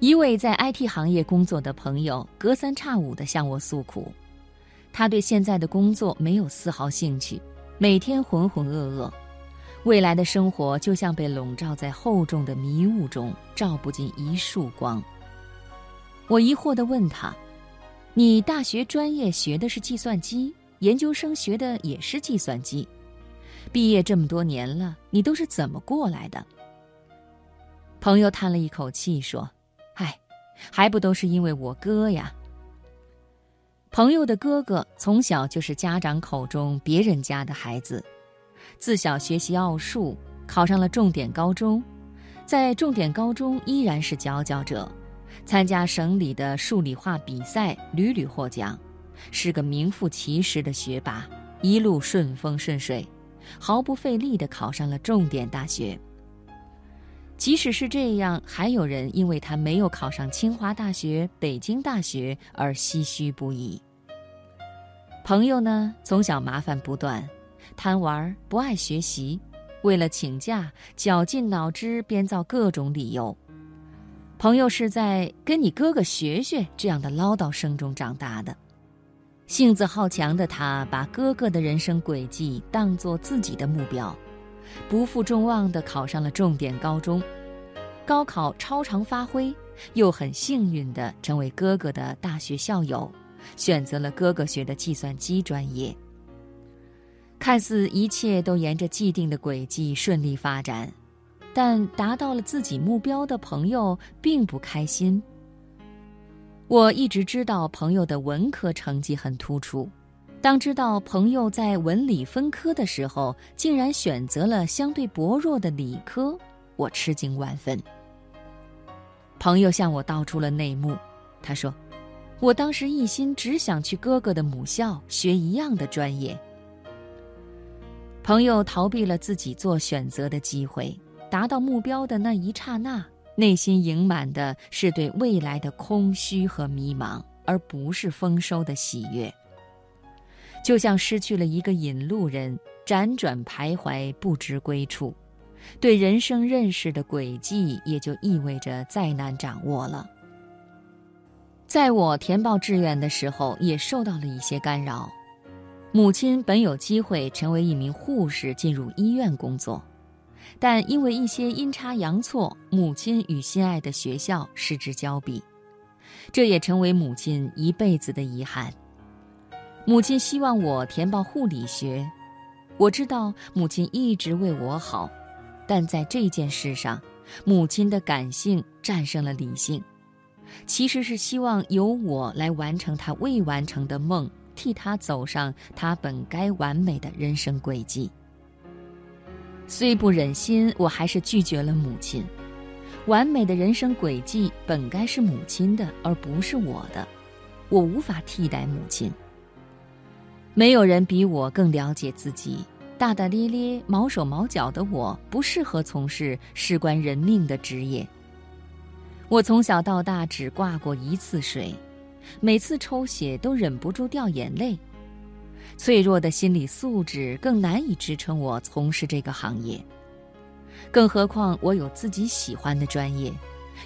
一位在 IT 行业工作的朋友隔三差五地向我诉苦，他对现在的工作没有丝毫兴趣，每天浑浑噩噩，未来的生活就像被笼罩在厚重的迷雾中，照不进一束光。我疑惑地问他：“你大学专业学的是计算机，研究生学的也是计算机，毕业这么多年了，你都是怎么过来的？”朋友叹了一口气说。还不都是因为我哥呀。朋友的哥哥从小就是家长口中别人家的孩子，自小学习奥数，考上了重点高中，在重点高中依然是佼佼者，参加省里的数理化比赛屡屡获奖，是个名副其实的学霸，一路顺风顺水，毫不费力地考上了重点大学。即使是这样，还有人因为他没有考上清华大学、北京大学而唏嘘不已。朋友呢，从小麻烦不断，贪玩不爱学习，为了请假，绞尽脑汁编造各种理由。朋友是在跟你哥哥学学这样的唠叨声中长大的，性子好强的他，把哥哥的人生轨迹当作自己的目标。不负众望地考上了重点高中，高考超常发挥，又很幸运地成为哥哥的大学校友，选择了哥哥学的计算机专业。看似一切都沿着既定的轨迹顺利发展，但达到了自己目标的朋友并不开心。我一直知道朋友的文科成绩很突出。当知道朋友在文理分科的时候，竟然选择了相对薄弱的理科，我吃惊万分。朋友向我道出了内幕，他说：“我当时一心只想去哥哥的母校学一样的专业。”朋友逃避了自己做选择的机会，达到目标的那一刹那，内心盈满的是对未来的空虚和迷茫，而不是丰收的喜悦。就像失去了一个引路人，辗转徘徊不知归处，对人生认识的轨迹也就意味着再难掌握了。在我填报志愿的时候，也受到了一些干扰。母亲本有机会成为一名护士，进入医院工作，但因为一些阴差阳错，母亲与心爱的学校失之交臂，这也成为母亲一辈子的遗憾。母亲希望我填报护理学，我知道母亲一直为我好，但在这件事上，母亲的感性战胜了理性，其实是希望由我来完成她未完成的梦，替她走上她本该完美的人生轨迹。虽不忍心，我还是拒绝了母亲。完美的人生轨迹本该是母亲的，而不是我的，我无法替代母亲。没有人比我更了解自己。大大咧咧、毛手毛脚的我，不适合从事事关人命的职业。我从小到大只挂过一次水，每次抽血都忍不住掉眼泪。脆弱的心理素质更难以支撑我从事这个行业。更何况我有自己喜欢的专业，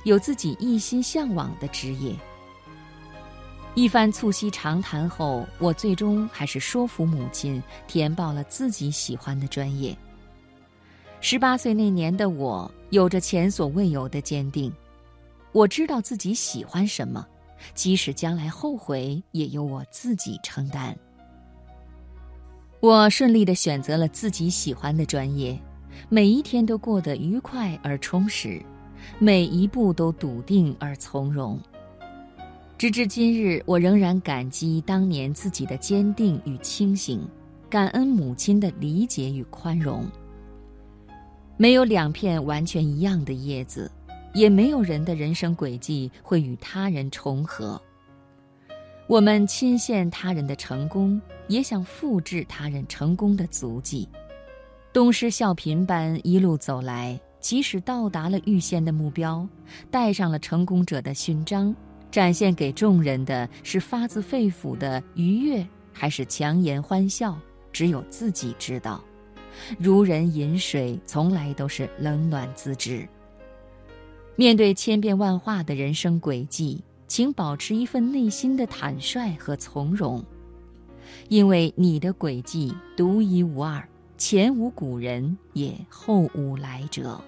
有自己一心向往的职业。一番促膝长谈后，我最终还是说服母亲填报了自己喜欢的专业。十八岁那年的我，有着前所未有的坚定。我知道自己喜欢什么，即使将来后悔，也由我自己承担。我顺利地选择了自己喜欢的专业，每一天都过得愉快而充实，每一步都笃定而从容。直至今日，我仍然感激当年自己的坚定与清醒，感恩母亲的理解与宽容。没有两片完全一样的叶子，也没有人的人生轨迹会与他人重合。我们亲羡他人的成功，也想复制他人成功的足迹，东施效颦般一路走来。即使到达了预先的目标，带上了成功者的勋章。展现给众人的是发自肺腑的愉悦，还是强颜欢笑？只有自己知道。如人饮水，从来都是冷暖自知。面对千变万化的人生轨迹，请保持一份内心的坦率和从容，因为你的轨迹独一无二，前无古人，也后无来者。